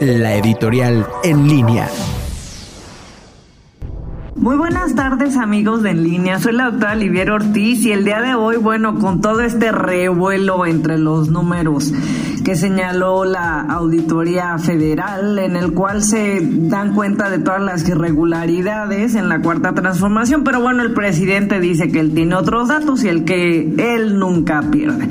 la editorial en línea. Muy buenas tardes amigos de En Línea, soy la doctora Olivier Ortiz y el día de hoy, bueno, con todo este revuelo entre los números que señaló la Auditoría Federal, en el cual se dan cuenta de todas las irregularidades en la cuarta transformación, pero bueno, el presidente dice que él tiene otros datos y el que él nunca pierde.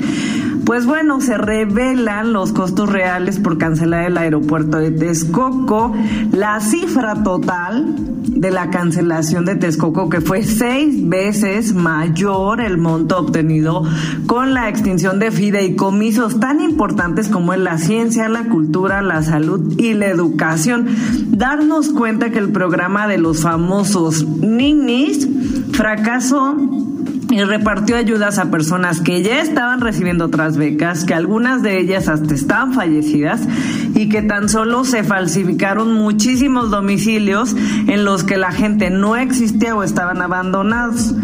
Pues bueno, se revelan los costos reales por cancelar el aeropuerto de Texcoco, la cifra total de la cancelación de Texcoco, que fue seis veces mayor el monto obtenido con la extinción de fideicomisos tan importantes como es la ciencia, la cultura, la salud y la educación. Darnos cuenta que el programa de los famosos ninis fracasó y repartió ayudas a personas que ya estaban recibiendo otras becas, que algunas de ellas hasta estaban fallecidas y que tan solo se falsificaron muchísimos domicilios en los que la gente no existía o estaban abandonados.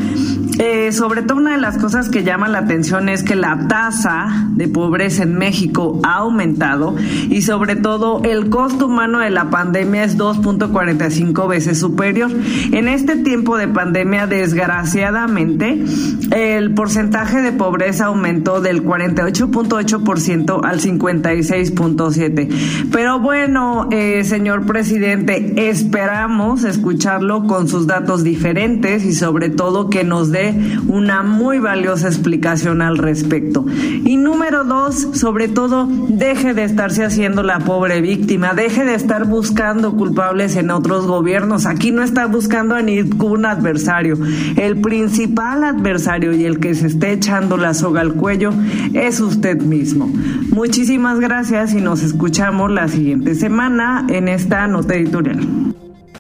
Eh, sobre todo una de las cosas que llama la atención es que la tasa de pobreza en México ha aumentado y sobre todo el costo humano de la pandemia es 2.45 veces superior. En este tiempo de pandemia, desgraciadamente, el porcentaje de pobreza aumentó del 48.8% al 56.7%. Pero bueno, eh, señor presidente, esperamos escucharlo con sus datos diferentes y sobre todo que nos dé una muy valiosa explicación al respecto. Y número dos, sobre todo, deje de estarse haciendo la pobre víctima, deje de estar buscando culpables en otros gobiernos. Aquí no está buscando a ningún adversario. El principal adversario y el que se esté echando la soga al cuello es usted mismo. Muchísimas gracias y nos la siguiente semana en esta nota editorial.